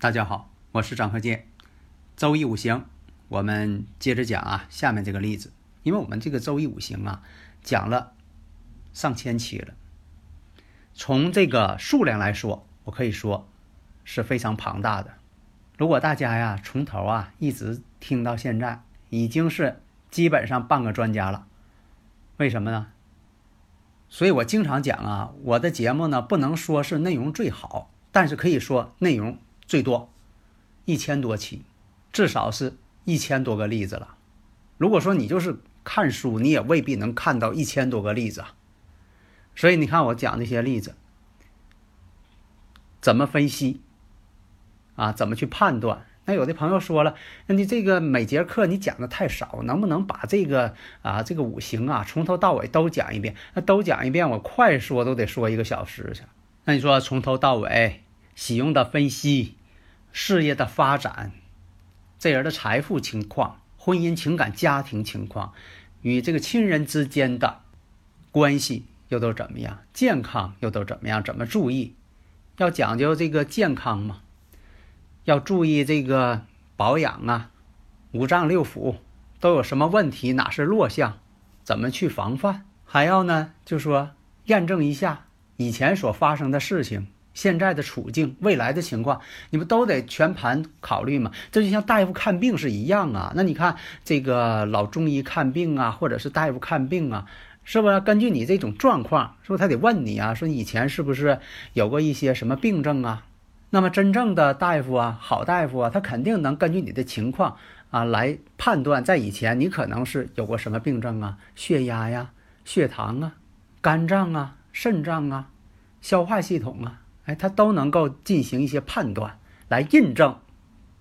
大家好，我是张鹤剑。周易五行，我们接着讲啊，下面这个例子，因为我们这个周易五行啊，讲了上千期了。从这个数量来说，我可以说是非常庞大的。如果大家呀从头啊一直听到现在，已经是基本上半个专家了。为什么呢？所以我经常讲啊，我的节目呢不能说是内容最好，但是可以说内容最多，一千多期，至少是一千多个例子了。如果说你就是看书，你也未必能看到一千多个例子啊。所以你看我讲这些例子，怎么分析啊？怎么去判断？那有的朋友说了，那你这个每节课你讲的太少，能不能把这个啊这个五行啊从头到尾都讲一遍？那都讲一遍，我快说都得说一个小时去。那你说从头到尾，使用的分析，事业的发展，这人的财富情况、婚姻情感、家庭情况，与这个亲人之间的关系又都怎么样？健康又都怎么样？怎么注意？要讲究这个健康嘛？要注意这个保养啊，五脏六腑都有什么问题？哪是弱项？怎么去防范？还要呢，就说验证一下以前所发生的事情、现在的处境、未来的情况，你不都得全盘考虑吗。这就像大夫看病是一样啊。那你看这个老中医看病啊，或者是大夫看病啊，是不是根据你这种状况，是不是他得问你啊？说以前是不是有过一些什么病症啊？那么真正的大夫啊，好大夫啊，他肯定能根据你的情况啊来判断，在以前你可能是有过什么病症啊，血压呀、血糖啊、肝脏啊、肾脏啊、消化系统啊，哎，他都能够进行一些判断，来印证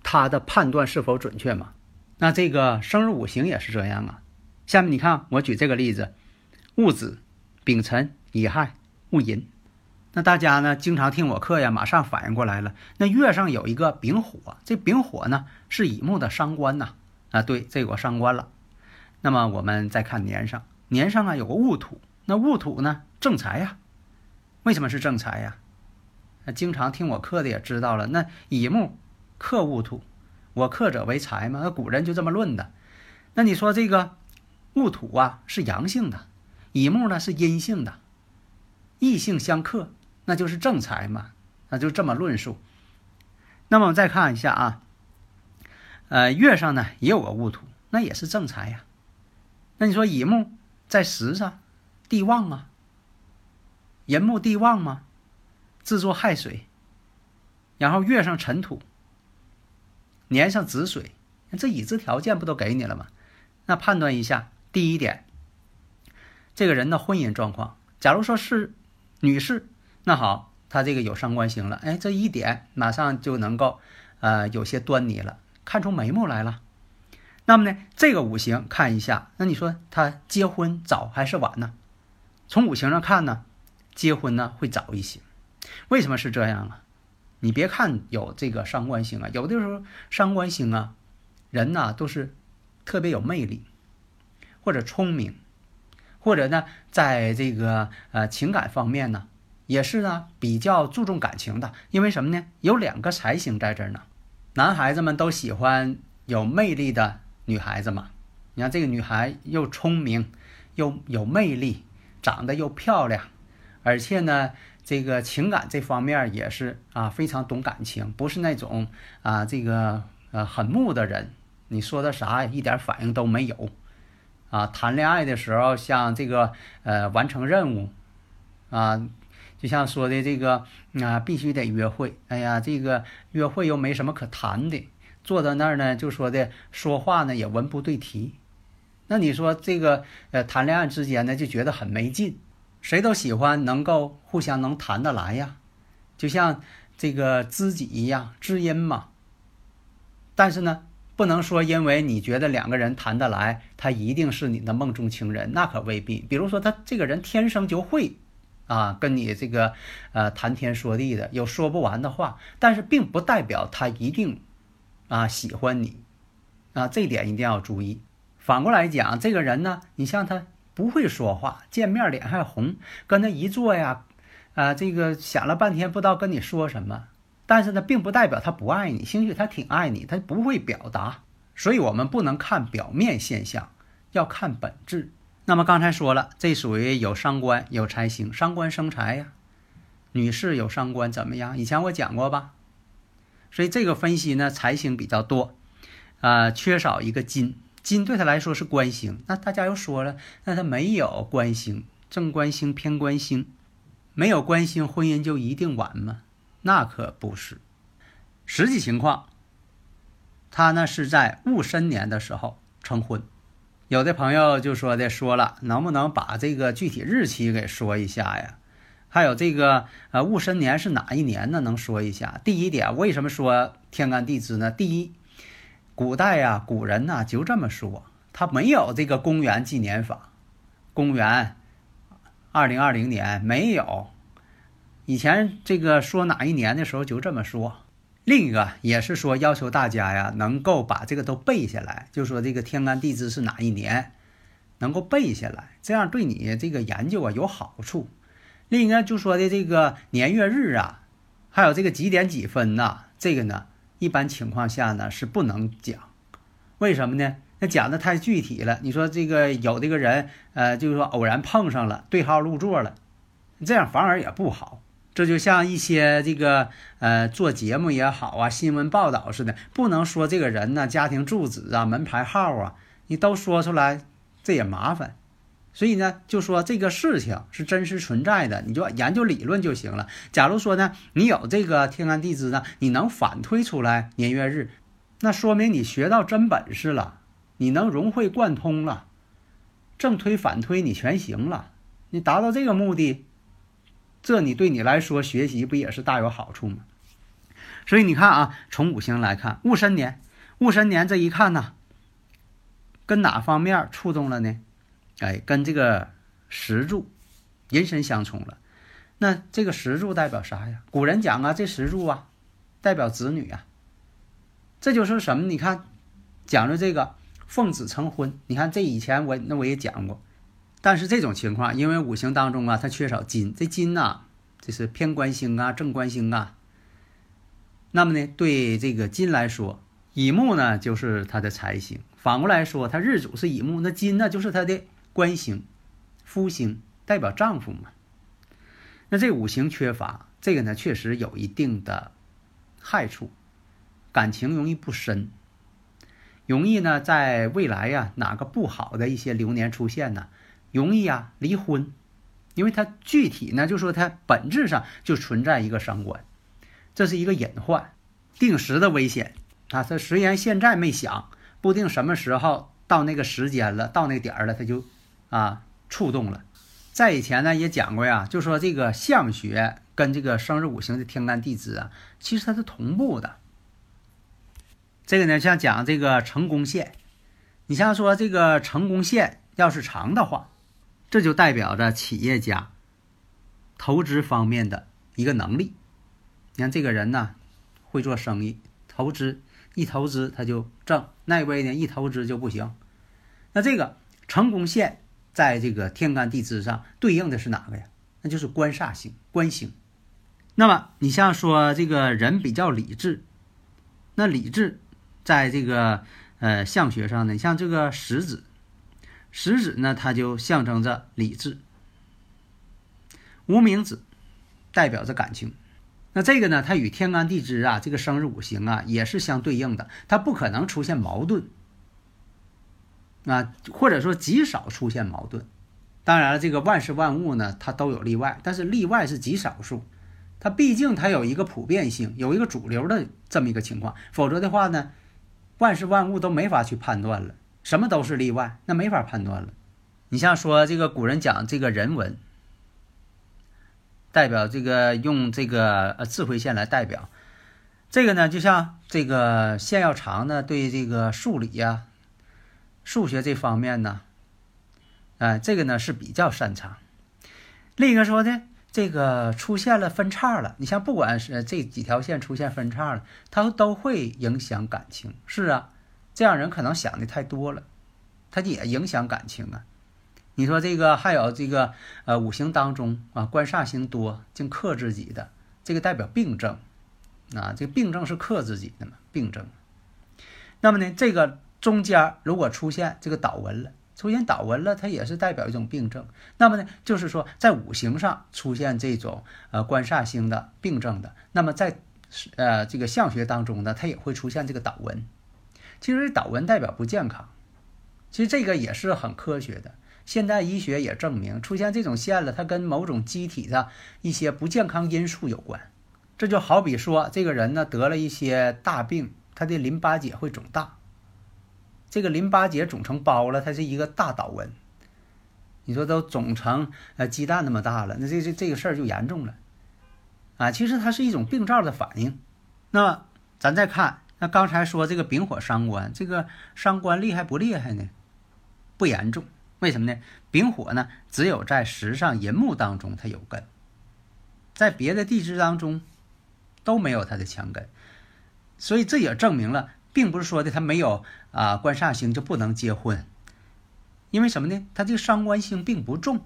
他的判断是否准确嘛？那这个生日五行也是这样啊。下面你看，我举这个例子：戊子、丙辰、乙亥、戊寅。那大家呢，经常听我课呀，马上反应过来了。那月上有一个丙火，这丙火呢是乙木的伤官呐。啊，对，这个伤官了。那么我们再看年上，年上啊有个戊土，那戊土呢正财呀。为什么是正财呀？经常听我课的也知道了。那乙木克戊土，我克者为财嘛。那古人就这么论的。那你说这个戊土啊是阳性的，乙木呢是阴性的，异性相克。那就是正财嘛，那就这么论述。那么我们再看一下啊，呃，月上呢也有个戊土，那也是正财呀。那你说乙木在时上，地旺啊，人木地旺吗？制作亥水，然后月上辰土，年上子水，这已知条件不都给你了吗？那判断一下，第一点，这个人的婚姻状况，假如说是女士。那好，她这个有伤官星了，哎，这一点马上就能够，呃，有些端倪了，看出眉目来了。那么呢，这个五行看一下，那你说他结婚早还是晚呢？从五行上看呢，结婚呢会早一些。为什么是这样啊？你别看有这个伤官星啊，有的时候伤官星啊，人呐都是特别有魅力，或者聪明，或者呢，在这个呃情感方面呢。也是呢，比较注重感情的，因为什么呢？有两个财星在这儿呢。男孩子们都喜欢有魅力的女孩子嘛。你看这个女孩又聪明，又有魅力，长得又漂亮，而且呢，这个情感这方面也是啊，非常懂感情，不是那种啊这个呃很木的人。你说的啥一点反应都没有啊？谈恋爱的时候，像这个呃完成任务啊。就像说的这个啊，必须得约会。哎呀，这个约会又没什么可谈的，坐在那儿呢，就说的说话呢也文不对题。那你说这个呃谈恋爱之间呢就觉得很没劲，谁都喜欢能够互相能谈得来呀，就像这个知己一样，知音嘛。但是呢，不能说因为你觉得两个人谈得来，他一定是你的梦中情人，那可未必。比如说他这个人天生就会啊跟你这个呃谈天说地的，有说不完的话，但是并不代表他一定啊喜欢你啊，这点一定要注意。反过来讲，这个人呢，你像他不会说话，见面脸还红，跟他一坐呀，啊，这个想了半天不知道跟你说什么。但是呢，并不代表他不爱你，兴许他挺爱你，他不会表达。所以我们不能看表面现象，要看本质。那么刚才说了，这属于有伤官有财星，伤官生财呀。女士有伤官怎么样？以前我讲过吧。所以这个分析呢，财星比较多，啊，缺少一个金。金对他来说是官星，那大家又说了，那他没有官星，正官星、偏官星，没有官星，婚姻就一定完吗？那可不是。实际情况，他呢是在戊申年的时候成婚。有的朋友就说的说了，能不能把这个具体日期给说一下呀？还有这个呃戊申年是哪一年呢？能说一下？第一点，为什么说天干地支呢？第一。古代呀，古人呐就这么说，他没有这个公元纪年法，公元二零二零年没有。以前这个说哪一年的时候就这么说。另一个也是说要求大家呀能够把这个都背下来，就说这个天干地支是哪一年，能够背下来，这样对你这个研究啊有好处。另一个就说的这个年月日啊，还有这个几点几分呐，这个呢。一般情况下呢是不能讲，为什么呢？那讲的太具体了。你说这个有这个人，呃，就是说偶然碰上了，对号入座了，这样反而也不好。这就像一些这个呃做节目也好啊，新闻报道似的，不能说这个人呢家庭住址啊、门牌号啊，你都说出来，这也麻烦。所以呢，就说这个事情是真实存在的，你就研究理论就行了。假如说呢，你有这个天干地支呢，你能反推出来年月日，那说明你学到真本事了，你能融会贯通了，正推反推你全行了。你达到这个目的，这你对你来说学习不也是大有好处吗？所以你看啊，从五行来看，戊申年，戊申年这一看呢，跟哪方面触动了呢？哎，跟这个石柱寅申相冲了，那这个石柱代表啥呀？古人讲啊，这石柱啊，代表子女啊。这就是什么？你看，讲的这个奉子成婚。你看这以前我那我也讲过，但是这种情况，因为五行当中啊，它缺少金，这金呐，这是偏官星啊，正官星啊。那么呢，对这个金来说，乙木呢就是它的财星。反过来说，它日主是乙木，那金呢就是它的。官星、夫星代表丈夫嘛？那这五行缺乏，这个呢确实有一定的害处，感情容易不深，容易呢在未来呀哪个不好的一些流年出现呢，容易啊离婚，因为它具体呢就说它本质上就存在一个伤官，这是一个隐患，定时的危险啊！他虽然现在没想，不定什么时候到那个时间了，到那个点儿了，他就。啊，触动了。在以前呢也讲过呀，就说这个相学跟这个生日五行的天干地支啊，其实它是同步的。这个呢，像讲这个成功线，你像说这个成功线要是长的话，这就代表着企业家投资方面的一个能力。你看这个人呢，会做生意，投资一投资他就挣，那位呢一投资就不行。那这个成功线。在这个天干地支上对应的是哪个呀？那就是官煞星、官星。那么你像说这个人比较理智，那理智在这个呃相学上呢，你像这个食指，食指呢它就象征着理智。无名指代表着感情。那这个呢，它与天干地支啊，这个生日五行啊也是相对应的，它不可能出现矛盾。啊，或者说极少出现矛盾。当然了，这个万事万物呢，它都有例外，但是例外是极少数。它毕竟它有一个普遍性，有一个主流的这么一个情况。否则的话呢，万事万物都没法去判断了，什么都是例外，那没法判断了。你像说这个古人讲这个人文，代表这个用这个呃智慧线来代表，这个呢就像这个线要长呢，对这个数理呀、数学这方面呢，哎，这个呢是比较擅长。另一个说的。这个出现了分叉了，你像不管是这几条线出现分叉了，它都会影响感情。是啊，这样人可能想的太多了，它也影响感情啊。你说这个还有这个呃五行当中啊，官煞星多，竟克自己的，这个代表病症啊，这个病症是克自己的嘛，病症。那么呢，这个中间如果出现这个倒纹了。出现倒纹了，它也是代表一种病症。那么呢，就是说在五行上出现这种呃官煞星的病症的，那么在呃这个相学当中呢，它也会出现这个倒纹。其实倒纹代表不健康，其实这个也是很科学的。现代医学也证明，出现这种线了，它跟某种机体的一些不健康因素有关。这就好比说，这个人呢得了一些大病，他的淋巴结会肿大。这个淋巴结肿成包了，它是一个大倒纹。你说都肿成呃鸡蛋那么大了，那这这这个事儿就严重了啊！其实它是一种病灶的反应。那咱再看，那刚才说这个丙火伤官，这个伤官厉害不厉害呢？不严重，为什么呢？丙火呢，只有在时上寅木当中它有根，在别的地支当中都没有它的强根，所以这也证明了。并不是说的他没有啊官煞星就不能结婚，因为什么呢？他这个伤官星并不重，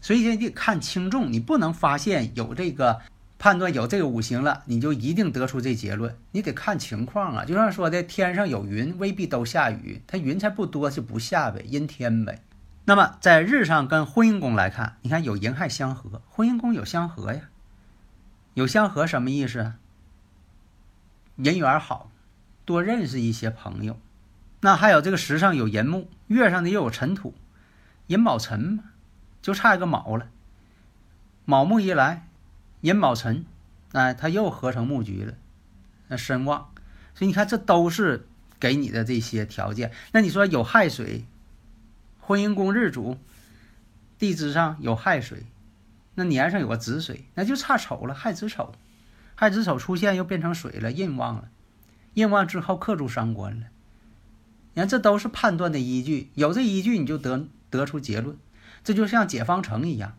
所以你得看轻重。你不能发现有这个判断有这个五行了，你就一定得出这结论。你得看情况啊。就像说的，天上有云，未必都下雨。它云彩不多就不下呗，阴天呗。那么在日上跟婚姻宫来看，你看有寅亥相合，婚姻宫有相合呀，有相合什么意思？人缘好。多认识一些朋友，那还有这个石上有寅木，月上的又有辰土，寅卯辰嘛，就差一个卯了。卯木一来，寅卯辰，哎，他又合成木局了，那身旺。所以你看，这都是给你的这些条件。那你说有亥水，婚姻宫日主，地支上有亥水，那年上有个子水，那就差丑了，亥子丑，亥子丑出现又变成水了，印旺了。印完之后克住伤官了，你看这都是判断的依据，有这依据你就得得出结论，这就像解方程一样，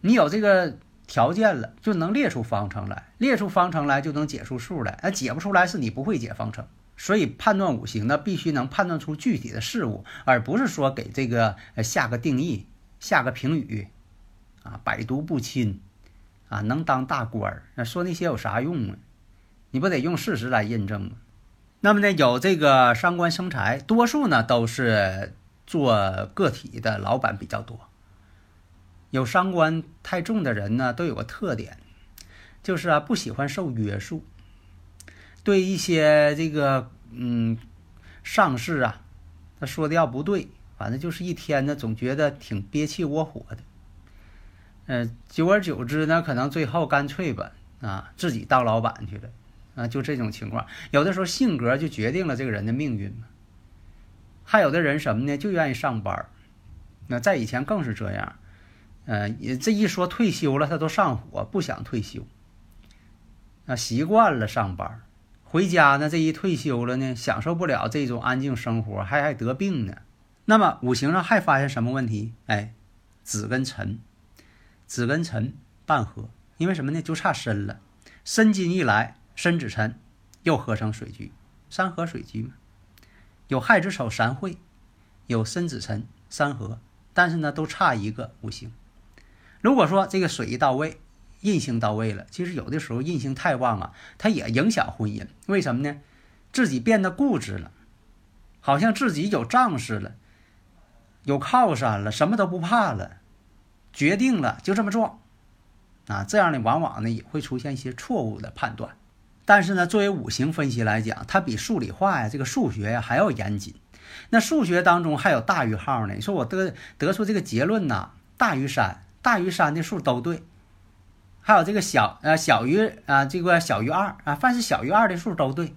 你有这个条件了，就能列出方程来，列出方程来就能解出数来，那，解不出来是你不会解方程。所以判断五行呢，必须能判断出具体的事物，而不是说给这个下个定义、下个评语，啊，百毒不侵，啊，能当大官儿，那说那些有啥用啊？你不得用事实来印证吗？那么呢，有这个伤官生财，多数呢都是做个体的老板比较多。有伤官太重的人呢，都有个特点，就是啊不喜欢受约束，对一些这个嗯上司啊，他说的要不对，反正就是一天呢总觉得挺憋气窝火的。嗯，久而久之呢，可能最后干脆吧啊自己当老板去了。啊，就这种情况，有的时候性格就决定了这个人的命运嘛。还有的人什么呢，就愿意上班那在以前更是这样，呃，这一说退休了，他都上火，不想退休。啊，习惯了上班回家呢，这一退休了呢，享受不了这种安静生活，还还得病呢。那么五行上还发现什么问题？哎，子跟辰，子跟辰半合，因为什么呢？就差申了，申金一来。申子辰又合成水局，三合水局嘛。有亥子丑三会，有申子辰三合，但是呢都差一个五行。如果说这个水一到位，印星到位了，其实有的时候印星太旺啊，它也影响婚姻。为什么呢？自己变得固执了，好像自己有仗势了，有靠山了，什么都不怕了，决定了就这么撞啊。这样呢，往往呢也会出现一些错误的判断。但是呢，作为五行分析来讲，它比数理化呀、这个数学呀还要严谨。那数学当中还有大于号呢。你说我得得出这个结论呐，大于三，大于三的数都对。还有这个小呃小于啊这个小于二啊，凡是小于二的数都对。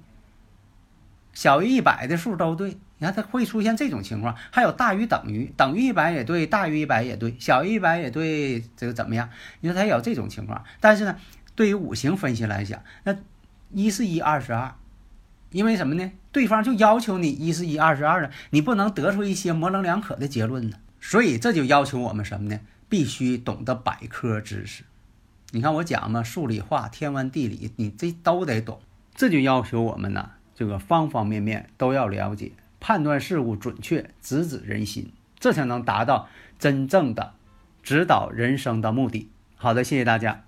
小于一百的数都对。你看它会出现这种情况，还有大于等于，等于一百也对，大于一百也对，小于一百也对，这个怎么样？你说它有这种情况，但是呢，对于五行分析来讲，那一是一，二是二，因为什么呢？对方就要求你一是一，二是二呢，你不能得出一些模棱两可的结论呢。所以这就要求我们什么呢？必须懂得百科知识。你看我讲嘛，数理化、天文地理，你这都得懂。这就要求我们呢，这个方方面面都要了解。判断事物准确，直指人心，这才能达到真正的指导人生的目的。好的，谢谢大家。